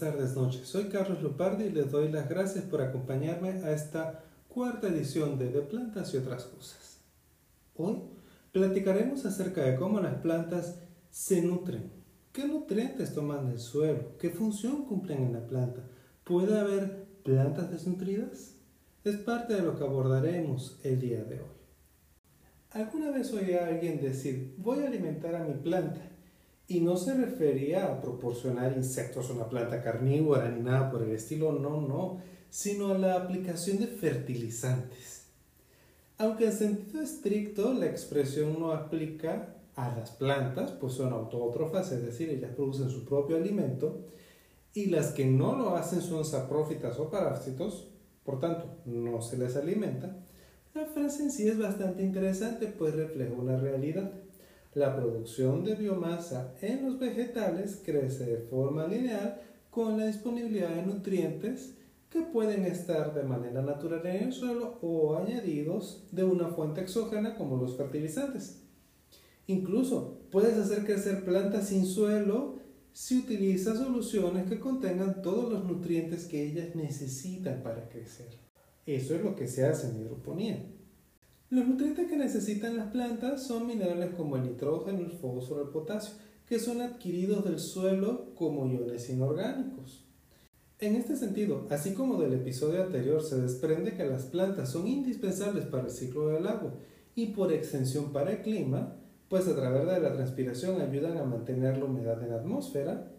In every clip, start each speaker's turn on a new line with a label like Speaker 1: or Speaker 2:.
Speaker 1: Tardes, noches. Soy Carlos Lupardi y les doy las gracias por acompañarme a esta cuarta edición de De Plantas y otras cosas. Hoy platicaremos acerca de cómo las plantas se nutren, qué nutrientes toman del suelo, qué función cumplen en la planta. ¿Puede haber plantas desnutridas? Es parte de lo que abordaremos el día de hoy. ¿Alguna vez oí a alguien decir, voy a alimentar a mi planta? Y no se refería a proporcionar insectos a una planta carnívora ni nada por el estilo, no, no, sino a la aplicación de fertilizantes. Aunque en sentido estricto la expresión no aplica a las plantas, pues son autótrofas, es decir, ellas producen su propio alimento, y las que no lo hacen son saprófitas o parásitos, por tanto, no se les alimenta, la frase en sí es bastante interesante, pues refleja una realidad. La producción de biomasa en los vegetales crece de forma lineal con la disponibilidad de nutrientes que pueden estar de manera natural en el suelo o añadidos de una fuente exógena como los fertilizantes. Incluso puedes hacer crecer plantas sin suelo si utilizas soluciones que contengan todos los nutrientes que ellas necesitan para crecer. Eso es lo que se hace en hidroponía. Los nutrientes que necesitan las plantas son minerales como el nitrógeno, el fósforo, el potasio, que son adquiridos del suelo como iones inorgánicos. En este sentido, así como del episodio anterior se desprende que las plantas son indispensables para el ciclo del agua y por extensión para el clima, pues a través de la transpiración ayudan a mantener la humedad en la atmósfera,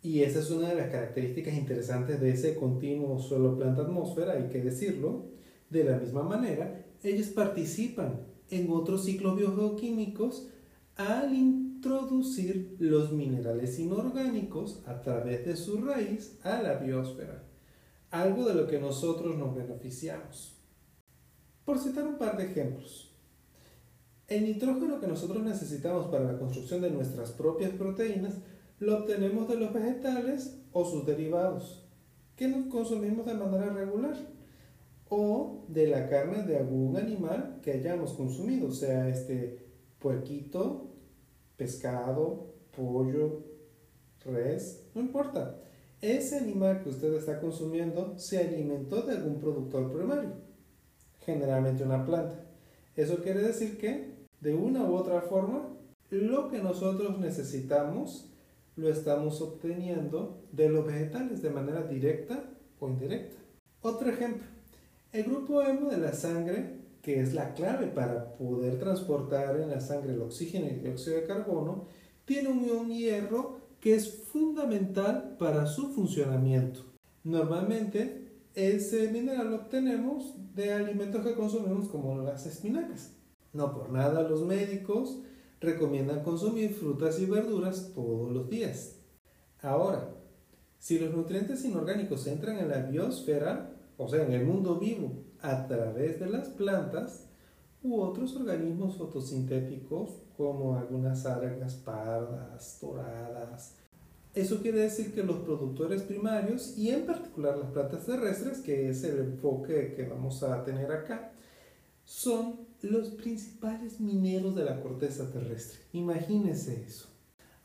Speaker 1: y esa es una de las características interesantes de ese continuo suelo planta atmósfera, hay que decirlo. De la misma manera, ellos participan en otros ciclos biogeoquímicos al introducir los minerales inorgánicos a través de su raíz a la biosfera, algo de lo que nosotros nos beneficiamos. Por citar un par de ejemplos, el nitrógeno que nosotros necesitamos para la construcción de nuestras propias proteínas lo obtenemos de los vegetales o sus derivados, que nos consumimos de manera regular o de la carne de algún animal que hayamos consumido, sea este puerquito, pescado, pollo, res, no importa. Ese animal que usted está consumiendo se alimentó de algún productor primario, generalmente una planta. Eso quiere decir que, de una u otra forma, lo que nosotros necesitamos lo estamos obteniendo de los vegetales de manera directa o indirecta. Otro ejemplo, el grupo hemo de la sangre, que es la clave para poder transportar en la sangre el oxígeno y el dióxido de carbono, tiene un ion hierro que es fundamental para su funcionamiento. Normalmente ese mineral lo obtenemos de alimentos que consumimos como las espinacas. No por nada los médicos recomiendan consumir frutas y verduras todos los días. Ahora, si los nutrientes inorgánicos entran en la biosfera, o sea, en el mundo vivo, a través de las plantas u otros organismos fotosintéticos como algunas algas pardas, doradas. Eso quiere decir que los productores primarios y en particular las plantas terrestres, que es el enfoque que vamos a tener acá, son los principales mineros de la corteza terrestre. Imagínense eso.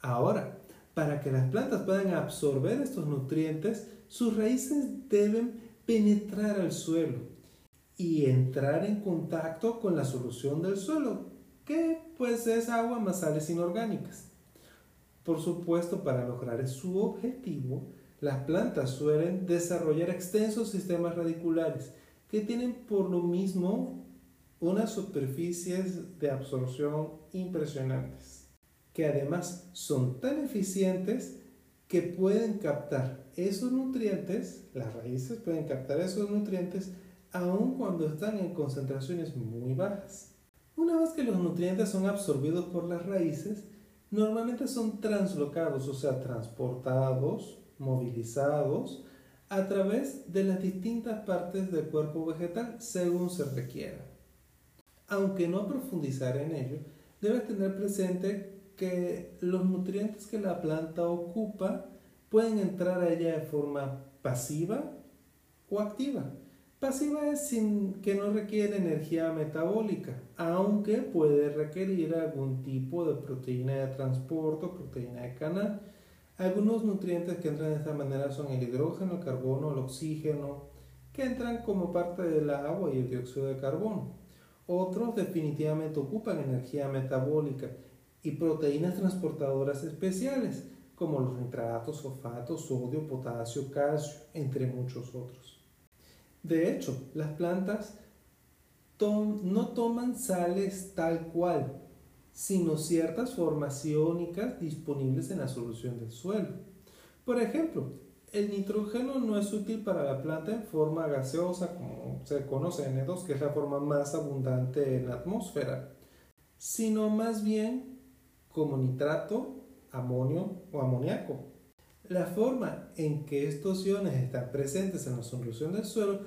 Speaker 1: Ahora, para que las plantas puedan absorber estos nutrientes, sus raíces deben penetrar al suelo y entrar en contacto con la solución del suelo, que pues es agua más sales inorgánicas. Por supuesto, para lograr su objetivo, las plantas suelen desarrollar extensos sistemas radiculares que tienen por lo mismo unas superficies de absorción impresionantes, que además son tan eficientes que pueden captar esos nutrientes, las raíces pueden captar esos nutrientes aun cuando están en concentraciones muy bajas. Una vez que los nutrientes son absorbidos por las raíces, normalmente son translocados, o sea, transportados, movilizados a través de las distintas partes del cuerpo vegetal según se requiera. Aunque no profundizar en ello, debes tener presente que los nutrientes que la planta ocupa pueden entrar a ella de forma pasiva o activa. Pasiva es sin que no requiere energía metabólica, aunque puede requerir algún tipo de proteína de transporte o proteína de canal. Algunos nutrientes que entran de esta manera son el hidrógeno, el carbono, el oxígeno, que entran como parte del agua y el dióxido de carbono. Otros definitivamente ocupan energía metabólica y proteínas transportadoras especiales, como los nitratos, fosfatos, sodio, potasio, calcio, entre muchos otros. De hecho, las plantas no toman sales tal cual, sino ciertas formas iónicas disponibles en la solución del suelo. Por ejemplo, el nitrógeno no es útil para la planta en forma gaseosa, como se conoce N2, que es la forma más abundante en la atmósfera, sino más bien como nitrato, amonio o amoníaco. La forma en que estos iones están presentes en la solución del suelo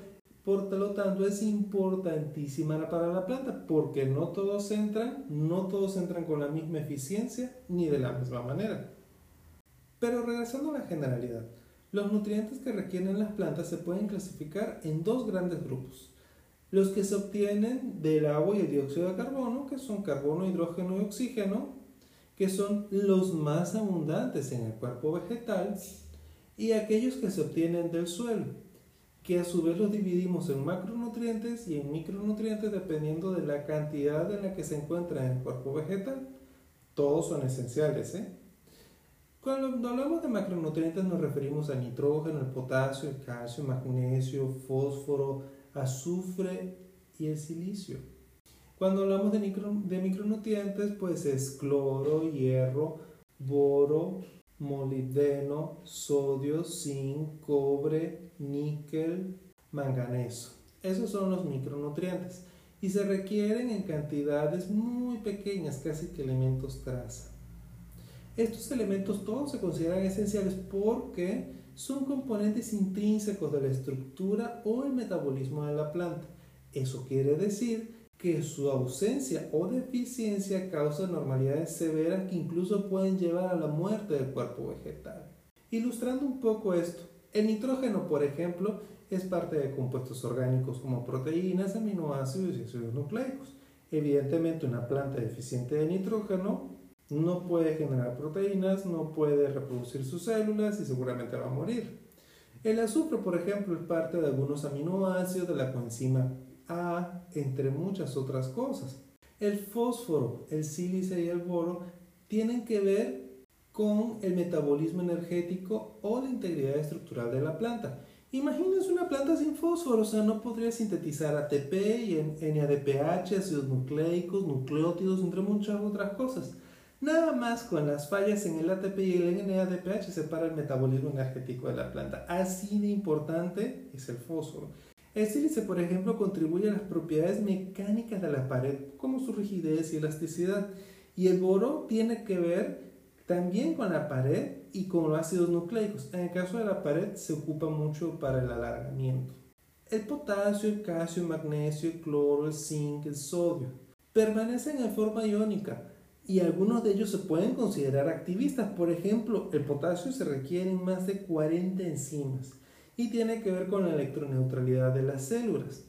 Speaker 1: por lo tanto, es importantísima para la planta porque no todos entran, no todos entran con la misma eficiencia ni de la misma manera. Pero regresando a la generalidad, los nutrientes que requieren las plantas se pueden clasificar en dos grandes grupos. Los que se obtienen del agua y el dióxido de carbono, que son carbono, hidrógeno y oxígeno, que son los más abundantes en el cuerpo vegetal, y aquellos que se obtienen del suelo, que a su vez los dividimos en macronutrientes y en micronutrientes dependiendo de la cantidad en la que se encuentra en el cuerpo vegetal. Todos son esenciales. ¿eh? Cuando hablamos de macronutrientes nos referimos a nitrógeno, el potasio, el calcio, magnesio, fósforo, azufre y el silicio. Cuando hablamos de, de micronutrientes pues es cloro, hierro, boro, molibdeno, sodio, zinc, cobre, níquel, manganeso. Esos son los micronutrientes y se requieren en cantidades muy pequeñas, casi que elementos traza. Estos elementos todos se consideran esenciales porque son componentes intrínsecos de la estructura o el metabolismo de la planta. Eso quiere decir que su ausencia o deficiencia causa normalidades severas que incluso pueden llevar a la muerte del cuerpo vegetal. Ilustrando un poco esto, el nitrógeno, por ejemplo, es parte de compuestos orgánicos como proteínas, aminoácidos y ácidos nucleicos. Evidentemente, una planta deficiente de nitrógeno no puede generar proteínas, no puede reproducir sus células y seguramente va a morir. El azufre, por ejemplo, es parte de algunos aminoácidos de la coenzima a, entre muchas otras cosas. El fósforo, el sílice y el boro tienen que ver con el metabolismo energético o la integridad estructural de la planta. Imagínense una planta sin fósforo, o sea, no podría sintetizar ATP y NADPH, ácidos nucleicos, nucleótidos, entre muchas otras cosas. Nada más con las fallas en el ATP y el NADPH se para el metabolismo energético de la planta. Así de importante es el fósforo. El sílice, por ejemplo, contribuye a las propiedades mecánicas de la pared, como su rigidez y elasticidad. Y el boro tiene que ver también con la pared y con los ácidos nucleicos. En el caso de la pared se ocupa mucho para el alargamiento. El potasio, el calcio, el magnesio, el cloro, el zinc, el sodio permanecen en forma iónica y algunos de ellos se pueden considerar activistas. Por ejemplo, el potasio se requiere en más de 40 enzimas y tiene que ver con la electroneutralidad de las células.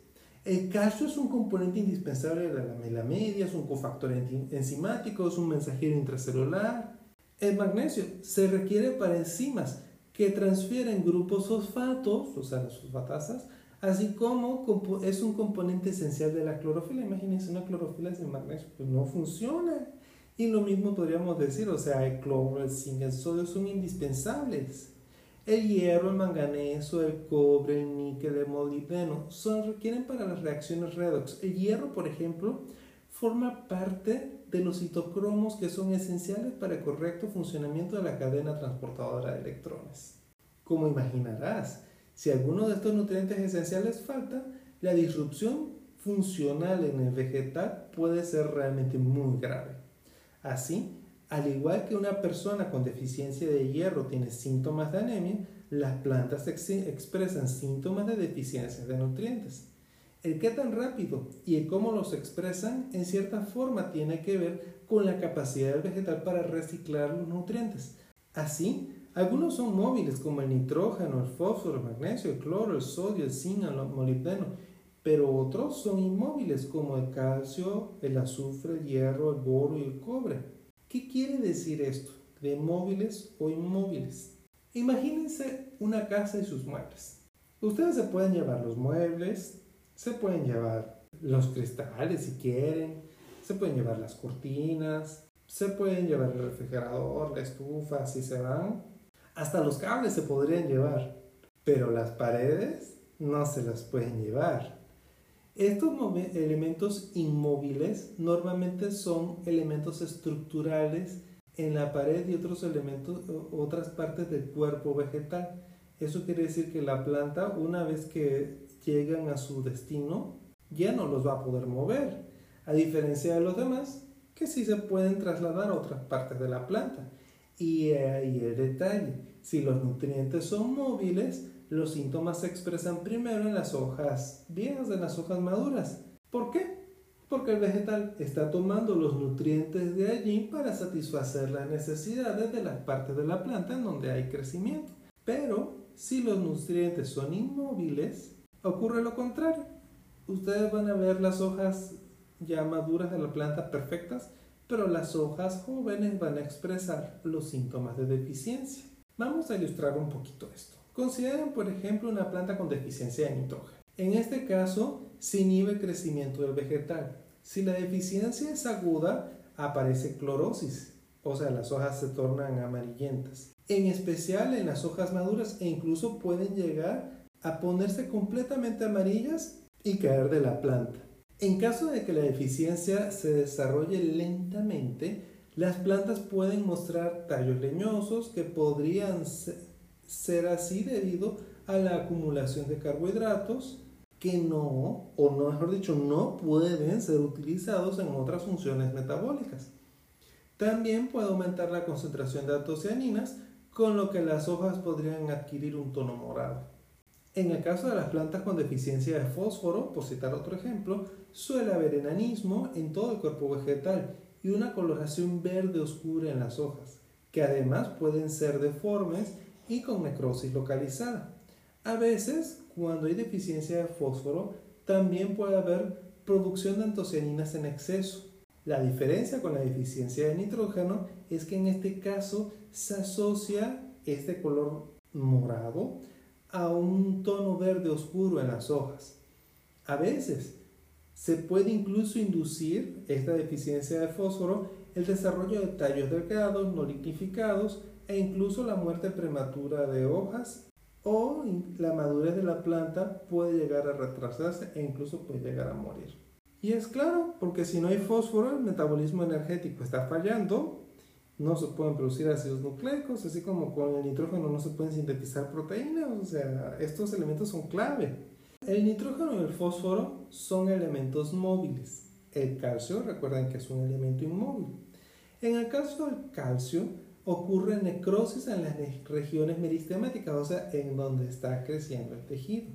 Speaker 1: El calcio es un componente indispensable de la lamela media, es un cofactor enzimático, es un mensajero intracelular. El magnesio se requiere para enzimas que transfieren grupos fosfatos, o sea, las fosfatasas, así como es un componente esencial de la clorofila. Imagínense una clorofila sin magnesio, pues no funciona. Y lo mismo podríamos decir, o sea, el cloro, el zinc, el sodio son indispensables. El hierro, el manganeso, el cobre, el níquel, el molibdeno son, requieren para las reacciones redox. El hierro, por ejemplo, forma parte de los citocromos que son esenciales para el correcto funcionamiento de la cadena transportadora de electrones. Como imaginarás, si alguno de estos nutrientes esenciales falta, la disrupción funcional en el vegetal puede ser realmente muy grave. Así, al igual que una persona con deficiencia de hierro tiene síntomas de anemia, las plantas expresan síntomas de deficiencia de nutrientes. El qué tan rápido y el cómo los expresan en cierta forma tiene que ver con la capacidad del vegetal para reciclar los nutrientes. Así, algunos son móviles como el nitrógeno, el fósforo, el magnesio, el cloro, el sodio, el zinc, el molibdeno, pero otros son inmóviles como el calcio, el azufre, el hierro, el boro y el cobre. ¿Qué quiere decir esto? de móviles o inmóviles. Imagínense una casa y sus muebles. Ustedes se pueden llevar los muebles, se pueden llevar los cristales si quieren, se pueden llevar las cortinas, se pueden llevar el refrigerador, la estufa, si se van. Hasta los cables se podrían llevar, pero las paredes no se las pueden llevar. Estos elementos inmóviles normalmente son elementos estructurales en la pared y otros elementos, otras partes del cuerpo vegetal. Eso quiere decir que la planta, una vez que llegan a su destino, ya no los va a poder mover, a diferencia de los demás, que sí se pueden trasladar a otras partes de la planta. Y ahí el detalle, si los nutrientes son móviles, los síntomas se expresan primero en las hojas viejas, en las hojas maduras. ¿Por qué? Porque el vegetal está tomando los nutrientes de allí para satisfacer las necesidades de las partes de la planta en donde hay crecimiento. Pero si los nutrientes son inmóviles, ocurre lo contrario. Ustedes van a ver las hojas ya maduras de la planta perfectas, pero las hojas jóvenes van a expresar los síntomas de deficiencia. Vamos a ilustrar un poquito esto. Consideren, por ejemplo, una planta con deficiencia de nitrógeno. En este caso, se inhibe el crecimiento del vegetal. Si la deficiencia es aguda, aparece clorosis, o sea, las hojas se tornan amarillentas. En especial en las hojas maduras e incluso pueden llegar a ponerse completamente amarillas y caer de la planta. En caso de que la deficiencia se desarrolle lentamente, las plantas pueden mostrar tallos leñosos que podrían ser ser así debido a la acumulación de carbohidratos que no, o no mejor dicho, no pueden ser utilizados en otras funciones metabólicas. También puede aumentar la concentración de antocianinas, con lo que las hojas podrían adquirir un tono morado. En el caso de las plantas con deficiencia de fósforo, por citar otro ejemplo, suele haber enanismo en todo el cuerpo vegetal y una coloración verde oscura en las hojas, que además pueden ser deformes y con necrosis localizada. A veces, cuando hay deficiencia de fósforo, también puede haber producción de antocianinas en exceso. La diferencia con la deficiencia de nitrógeno es que en este caso se asocia este color morado a un tono verde oscuro en las hojas. A veces se puede incluso inducir esta deficiencia de fósforo el desarrollo de tallos delgados no lignificados e incluso la muerte prematura de hojas o la madurez de la planta puede llegar a retrasarse e incluso puede llegar a morir. Y es claro, porque si no hay fósforo, el metabolismo energético está fallando, no se pueden producir ácidos nucleicos, así como con el nitrógeno no se pueden sintetizar proteínas, o sea, estos elementos son clave. El nitrógeno y el fósforo son elementos móviles. El calcio, recuerden que es un elemento inmóvil. En el caso del calcio, ocurre necrosis en las regiones meristemáticas, o sea, en donde está creciendo el tejido.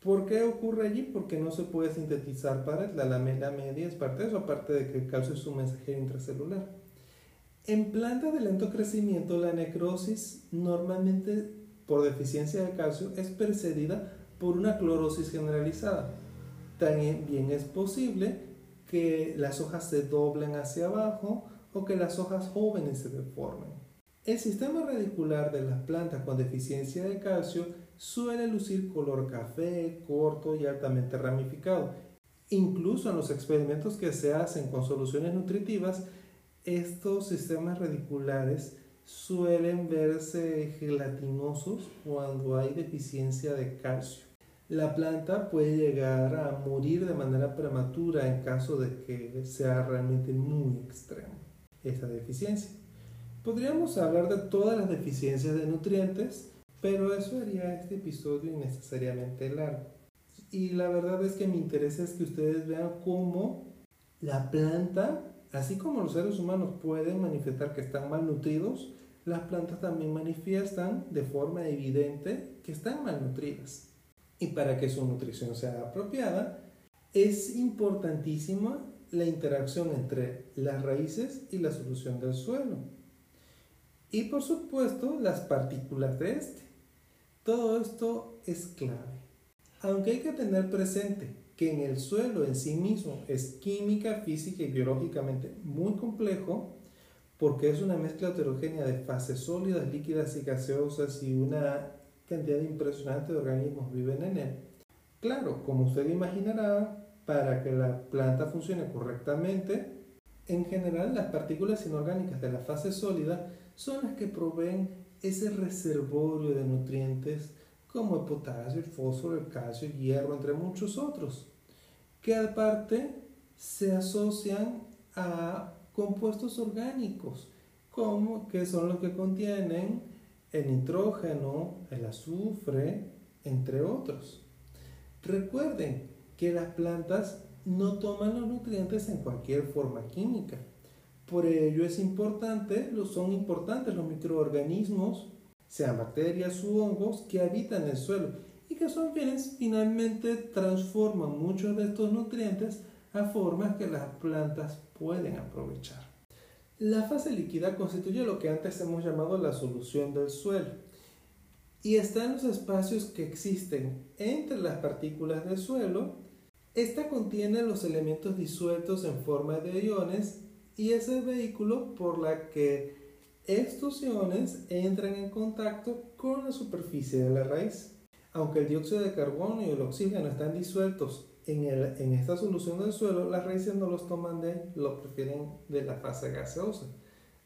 Speaker 1: ¿Por qué ocurre allí? Porque no se puede sintetizar pared, la lamela media es parte de eso, aparte de que el calcio es un mensajero intracelular. En plantas de lento crecimiento, la necrosis normalmente por deficiencia de calcio es precedida por una clorosis generalizada. También es posible que las hojas se doblen hacia abajo o que las hojas jóvenes se deformen. El sistema radicular de las plantas con deficiencia de calcio suele lucir color café, corto y altamente ramificado. Incluso en los experimentos que se hacen con soluciones nutritivas, estos sistemas radiculares suelen verse gelatinosos cuando hay deficiencia de calcio. La planta puede llegar a morir de manera prematura en caso de que sea realmente muy extremo esa deficiencia. Podríamos hablar de todas las deficiencias de nutrientes, pero eso haría este episodio innecesariamente largo. Y la verdad es que mi interés es que ustedes vean cómo la planta, así como los seres humanos pueden manifestar que están malnutridos, las plantas también manifiestan de forma evidente que están malnutridas. Y para que su nutrición sea apropiada, es importantísimo la interacción entre las raíces y la solución del suelo. Y por supuesto las partículas de este. Todo esto es clave. Aunque hay que tener presente que en el suelo en sí mismo es química, física y biológicamente muy complejo, porque es una mezcla heterogénea de fases sólidas, líquidas y gaseosas y una cantidad impresionante de organismos viven en él. Claro, como usted imaginará, para que la planta funcione correctamente, en general las partículas inorgánicas de la fase sólida son las que proveen ese reservorio de nutrientes como el potasio, el fósforo, el calcio, el hierro, entre muchos otros, que aparte se asocian a compuestos orgánicos, como que son los que contienen el nitrógeno, el azufre, entre otros. Recuerden que las plantas no toman los nutrientes en cualquier forma química. Por ello es importante, son importantes los microorganismos, sean bacterias u hongos, que habitan el suelo y que son quienes finalmente transforman muchos de estos nutrientes a formas que las plantas pueden aprovechar. La fase líquida constituye lo que antes hemos llamado la solución del suelo y está en los espacios que existen entre las partículas del suelo. Esta contiene los elementos disueltos en forma de iones y es el vehículo por la que estos iones entran en contacto con la superficie de la raíz. Aunque el dióxido de carbono y el oxígeno están disueltos en, esta solución del suelo, las raíces no los toman de, lo prefieren de la fase gaseosa.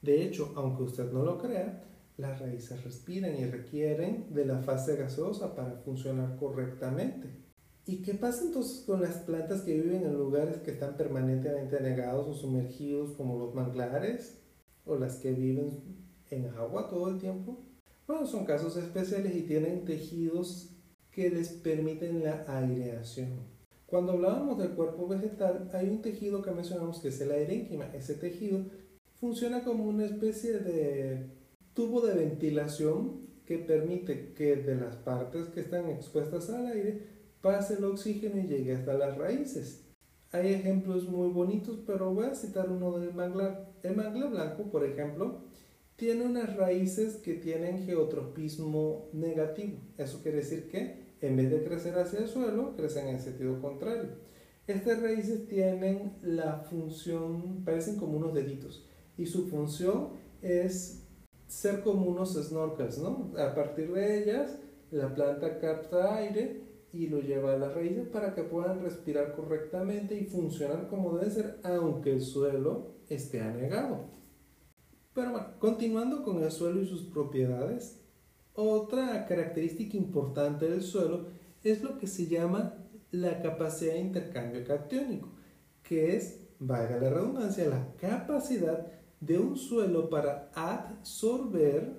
Speaker 1: De hecho, aunque usted no lo crea, las raíces respiran y requieren de la fase gaseosa para funcionar correctamente. ¿Y qué pasa entonces con las plantas que viven en lugares que están permanentemente anegados o sumergidos, como los manglares, o las que viven en agua todo el tiempo? Bueno, son casos especiales y tienen tejidos que les permiten la aireación. Cuando hablábamos del cuerpo vegetal, hay un tejido que mencionamos que es el aerénquima. Ese tejido funciona como una especie de tubo de ventilación que permite que de las partes que están expuestas al aire pase el oxígeno y llegue hasta las raíces. Hay ejemplos muy bonitos, pero voy a citar uno del manglar. El manglar blanco, por ejemplo, tiene unas raíces que tienen geotropismo negativo. Eso quiere decir que en vez de crecer hacia el suelo, crecen en sentido contrario. Estas raíces tienen la función, parecen como unos deditos, y su función es ser como unos snorkels, ¿no? A partir de ellas, la planta capta aire y lo lleva a las raíces para que puedan respirar correctamente y funcionar como debe ser, aunque el suelo esté anegado. Pero bueno, continuando con el suelo y sus propiedades, otra característica importante del suelo es lo que se llama la capacidad de intercambio catiónico, que es, valga la redundancia, la capacidad de un suelo para absorber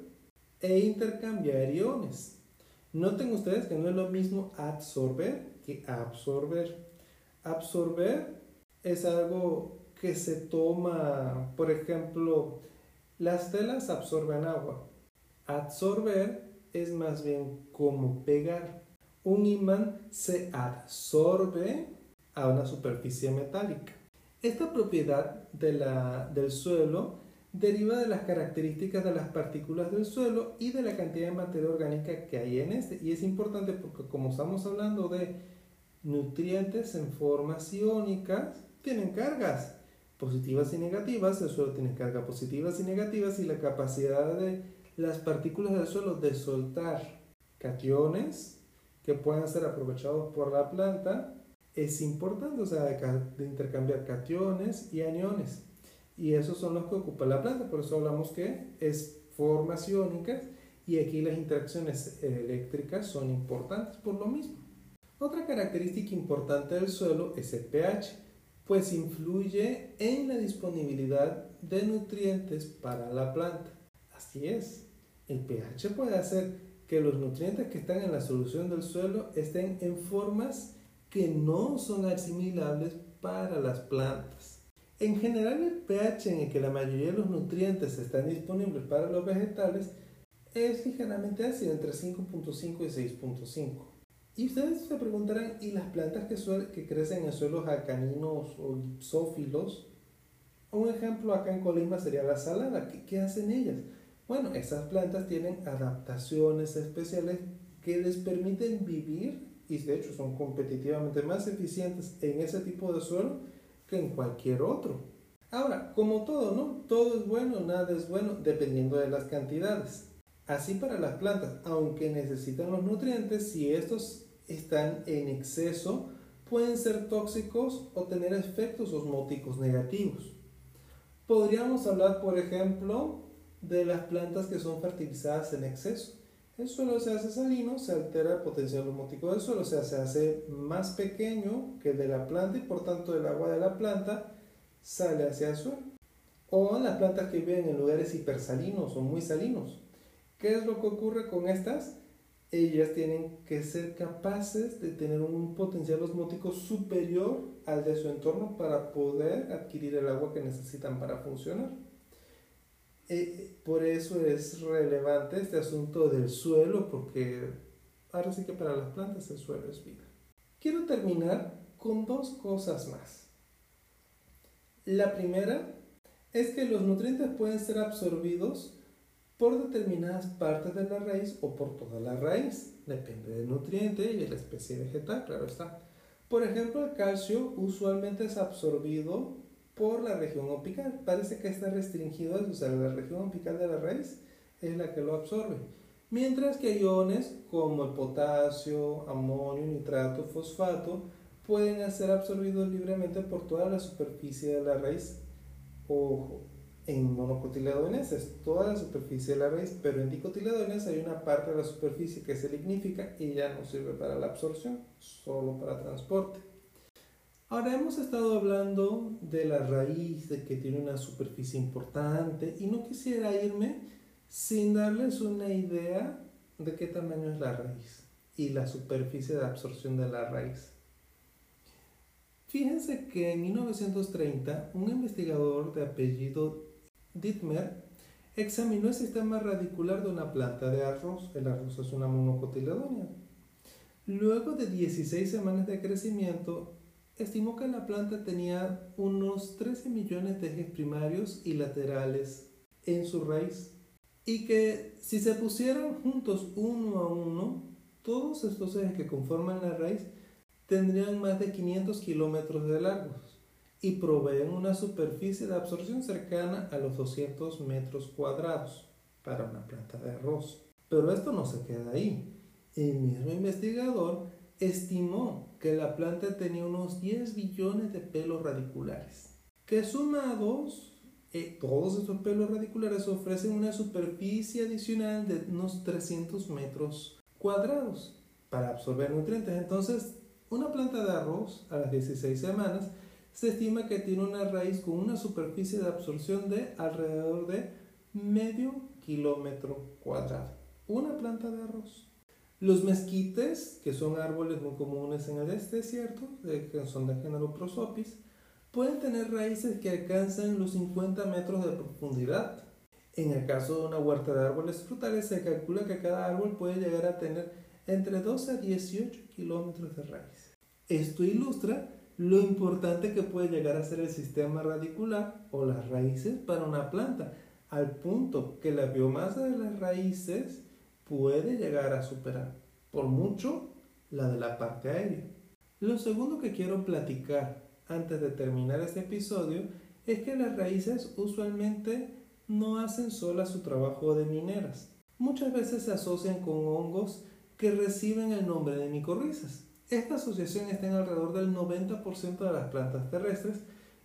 Speaker 1: e intercambiar iones. Noten ustedes que no es lo mismo absorber que absorber. Absorber es algo que se toma, por ejemplo, las telas absorben agua. Absorber es más bien como pegar. Un imán se absorbe a una superficie metálica. Esta propiedad de la, del suelo deriva de las características de las partículas del suelo y de la cantidad de materia orgánica que hay en este. Y es importante porque como estamos hablando de nutrientes en formas iónicas, tienen cargas positivas y negativas. El suelo tiene cargas positivas y negativas y la capacidad de las partículas del suelo de soltar cationes que puedan ser aprovechados por la planta es importante, o sea, de, intercambiar cationes y aniones. Y esos son los que ocupa la planta, por eso hablamos que es formas iónicas y aquí las interacciones eléctricas son importantes por lo mismo. Otra característica importante del suelo es el pH, pues influye en la disponibilidad de nutrientes para la planta. Así es, el pH puede hacer que los nutrientes que están en la solución del suelo estén en formas que no son asimilables para las plantas. En general el pH en el que la mayoría de los nutrientes están disponibles para los vegetales es ligeramente ácido, entre 5.5 y 6.5. Y ustedes se preguntarán, ¿y las plantas que, que crecen en suelos alcaninos o gipsófilos? Un ejemplo acá en Colima sería la salada. qué hacen ellas? Bueno, esas plantas tienen adaptaciones especiales que les permiten vivir y de hecho son competitivamente más eficientes en ese tipo de suelo que en cualquier otro. Ahora, como todo, ¿no? Todo es bueno, nada es bueno, dependiendo de las cantidades. Así para las plantas, aunque necesitan los nutrientes, si estos están en exceso, pueden ser tóxicos o tener efectos osmóticos negativos. Podríamos hablar, por ejemplo, de las plantas que son fertilizadas en exceso. El suelo se hace salino, se altera el potencial osmótico del suelo, o sea, se hace más pequeño que de la planta y por tanto el agua de la planta sale hacia el suelo. O las plantas que viven en lugares hipersalinos o muy salinos. ¿Qué es lo que ocurre con estas? Ellas tienen que ser capaces de tener un potencial osmótico superior al de su entorno para poder adquirir el agua que necesitan para funcionar. Eh, por eso es relevante este asunto del suelo, porque ahora sí que para las plantas el suelo es vida. Quiero terminar con dos cosas más. La primera es que los nutrientes pueden ser absorbidos por determinadas partes de la raíz o por toda la raíz. Depende del nutriente y de la especie vegetal, claro está. Por ejemplo, el calcio usualmente es absorbido por la región apical. Parece que está restringido o sea, la región apical de la raíz es la que lo absorbe. Mientras que iones como el potasio, amonio, nitrato, fosfato pueden ser absorbidos libremente por toda la superficie de la raíz. Ojo, en monocotiledones es toda la superficie de la raíz, pero en dicotiledones hay una parte de la superficie que se lignifica y ya no sirve para la absorción, solo para transporte. Ahora hemos estado hablando de la raíz, de que tiene una superficie importante y no quisiera irme sin darles una idea de qué tamaño es la raíz y la superficie de absorción de la raíz. Fíjense que en 1930 un investigador de apellido Dittmer examinó el sistema radicular de una planta de arroz. El arroz es una monocotiledónea. Luego de 16 semanas de crecimiento, estimó que la planta tenía unos 13 millones de ejes primarios y laterales en su raíz y que si se pusieran juntos uno a uno, todos estos ejes que conforman la raíz tendrían más de 500 kilómetros de largos y proveen una superficie de absorción cercana a los 200 metros cuadrados para una planta de arroz. Pero esto no se queda ahí. El mismo investigador estimó que la planta tenía unos 10 billones de pelos radiculares, que sumados, eh, todos estos pelos radiculares ofrecen una superficie adicional de unos 300 metros cuadrados para absorber nutrientes. Entonces, una planta de arroz a las 16 semanas se estima que tiene una raíz con una superficie de absorción de alrededor de medio kilómetro cuadrado. Una planta de arroz. Los mezquites, que son árboles muy comunes en el este desierto, que son de género Prosopis, pueden tener raíces que alcanzan los 50 metros de profundidad. En el caso de una huerta de árboles frutales, se calcula que cada árbol puede llegar a tener entre 12 a 18 kilómetros de raíz. Esto ilustra lo importante que puede llegar a ser el sistema radicular o las raíces para una planta, al punto que la biomasa de las raíces puede llegar a superar por mucho la de la parte aérea. Lo segundo que quiero platicar antes de terminar este episodio es que las raíces usualmente no hacen sola su trabajo de mineras. Muchas veces se asocian con hongos que reciben el nombre de micorrizas. Esta asociación está en alrededor del 90% de las plantas terrestres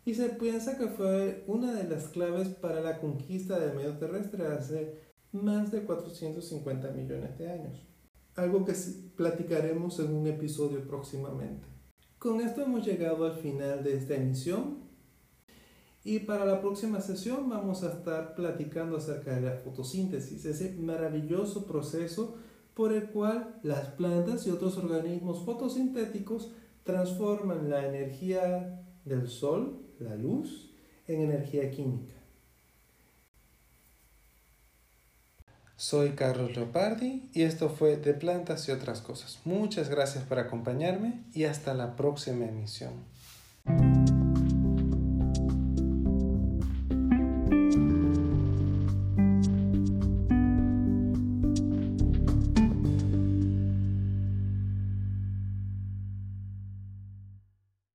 Speaker 1: y se piensa que fue una de las claves para la conquista del medio terrestre hace más de 450 millones de años. Algo que platicaremos en un episodio próximamente. Con esto hemos llegado al final de esta emisión y para la próxima sesión vamos a estar platicando acerca de la fotosíntesis, ese maravilloso proceso por el cual las plantas y otros organismos fotosintéticos transforman la energía del sol, la luz, en energía química. Soy Carlos Leopardi y esto fue De Plantas y otras cosas. Muchas gracias por acompañarme y hasta la próxima emisión.